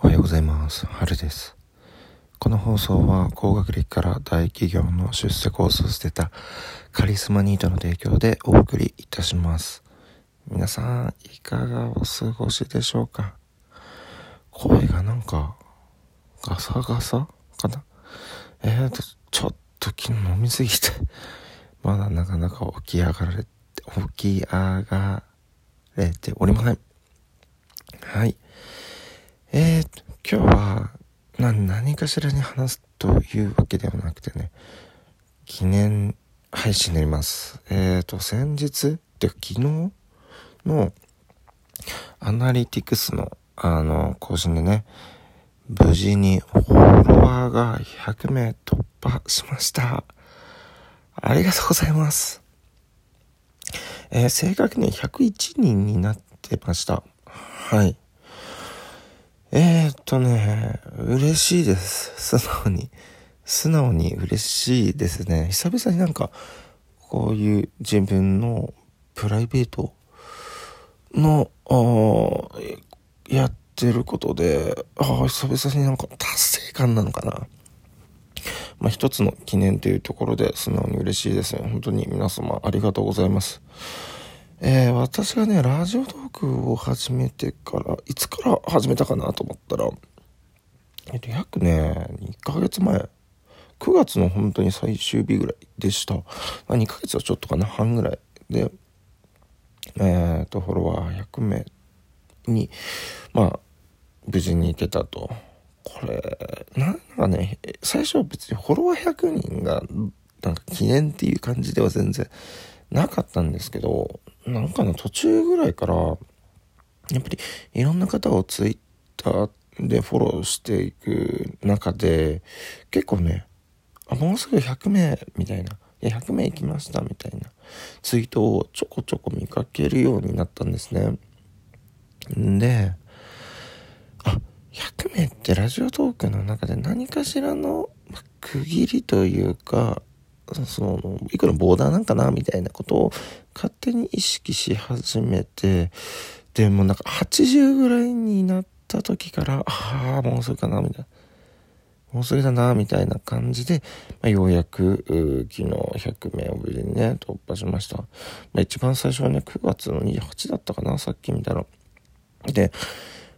おはようございます。春です。この放送は高学歴から大企業の出世コースを捨てたカリスマニートの提供でお送りいたします。皆さん、いかがお過ごしでしょうか？声がなんか、ガサガサかな？えーと、ちょっと昨日飲みすぎて、まだなかなか起き上がれ、起き上がれておりません。はい。えー、今日はな何かしらに話すというわけではなくてね記念配信になります。えーと先日って昨日のアナリティクスのあの更新でね無事にフォロワーが100名突破しました。ありがとうございます。えー、正確に101人になってました。はい。えー、っとね、嬉しいです。素直に。素直に嬉しいですね。久々になんか、こういう自分のプライベートの、やってることで、ああ、久々になんか達成感なのかな。まあ、一つの記念というところで素直に嬉しいですね。本当に皆様ありがとうございます。えー、私がね、ラジオトークを始めてから、いつから始めたかなと思ったら、えっと、約ね、2ヶ月前、9月の本当に最終日ぐらいでした。まあ、2ヶ月はちょっとかな、半ぐらいで、えー、と、フォロワー100名に、まあ、無事に行けたと。これ、なんかね、最初は別にフォロワー100人が、なんか記念っていう感じでは全然なかったんですけど、なんかの途中ぐらいから、やっぱりいろんな方をツイッターでフォローしていく中で、結構ね、あ、もうすぐ100名みたいな、100名行きましたみたいなツイートをちょこちょこ見かけるようになったんですね。んで、あ、100名ってラジオトークの中で何かしらの区切りというか、その、いくらボーダーなんかなみたいなことを勝手に意識し始めて、でもなんか80ぐらいになった時から、ああ、もうすぐかなみたいな。もうすぐだなみたいな感じで、まあ、ようやく、昨日100名を無事にね、突破しました。まあ、一番最初はね、9月の28だったかなさっき見たら。で、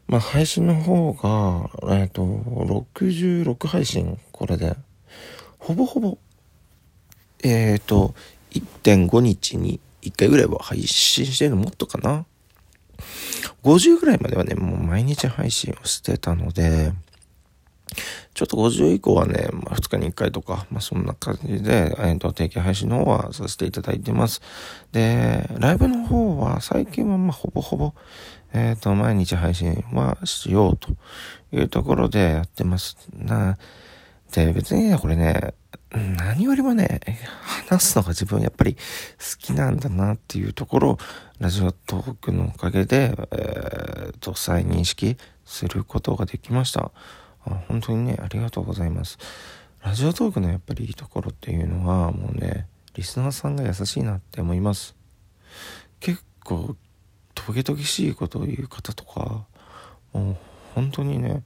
まあ、配信の方が、えっ、ー、と、66配信、これで、ほぼほぼ、えっ、ー、と、1.5日に1回ぐらいは配信してるのもっとかな。50ぐらいまではね、もう毎日配信をしてたので、ちょっと50以降はね、まあ、2日に1回とか、まあ、そんな感じで、えっ、ー、と、定期配信の方はさせていただいてます。で、ライブの方は最近はまあ、ほぼほぼ、えっ、ー、と、毎日配信はしようというところでやってます。な、で、別にね、これね、何よりもね、話すのが自分やっぱり好きなんだなっていうところを、ラジオトークのおかげで、えー、と、再認識することができました。本当にね、ありがとうございます。ラジオトークのやっぱりいいところっていうのは、もうね、リスナーさんが優しいなって思います。結構、トゲトゲしいことを言う方とか、もう本当にね、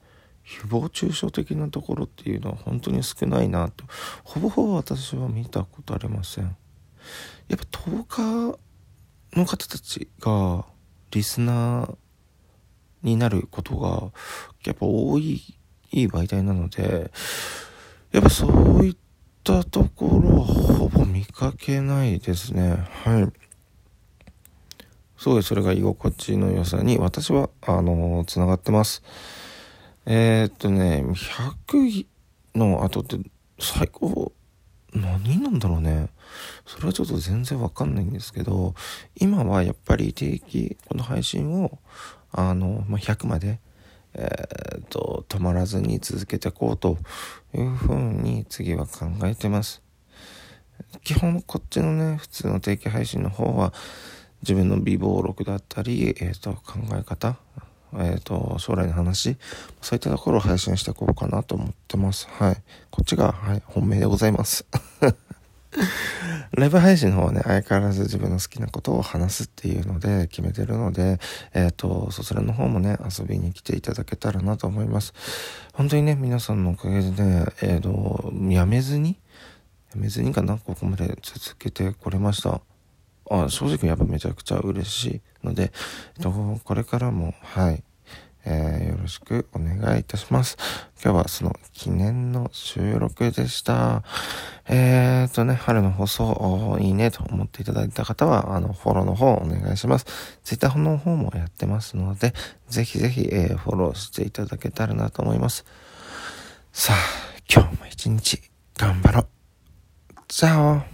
誹謗中傷的なところっていうのは本当に少ないなと。ほぼほぼ私は見たことありません。やっぱ10日の方たちがリスナーになることがやっぱ多いいい媒体なのでやっぱそういったところはほぼ見かけないですね。はい。すごいそれが居心地の良さに私はあのつながってます。えー、っとね、100の後って最高何なんだろうね。それはちょっと全然わかんないんですけど、今はやっぱり定期、この配信を、あの、まあ、100まで、えー、っと、止まらずに続けていこうというふうに次は考えてます。基本こっちのね、普通の定期配信の方は、自分の美貌録だったり、えー、っと、考え方、えっ、ー、と、将来の話、そういったところを配信していこうかなと思ってます。はい。こっちが、はい、本命でございます。ライブ配信の方はね、相変わらず自分の好きなことを話すっていうので決めてるので、えっ、ー、と、そちらの方もね、遊びに来ていただけたらなと思います。本当にね、皆さんのおかげでね、えっ、ー、と、やめずに、やめずにかな、ここまで続けてこれました。あ正直やっぱめちゃくちゃ嬉しいので、えっと、これからも、はい、えー、よろしくお願いいたします。今日はその記念の収録でした。えーとね、春の放送いいねと思っていただいた方は、あの、フォローの方お願いします。ツイッターの方もやってますので、ぜひぜひ、えー、フォローしていただけたらなと思います。さあ、今日も一日頑張ろう。じゃあ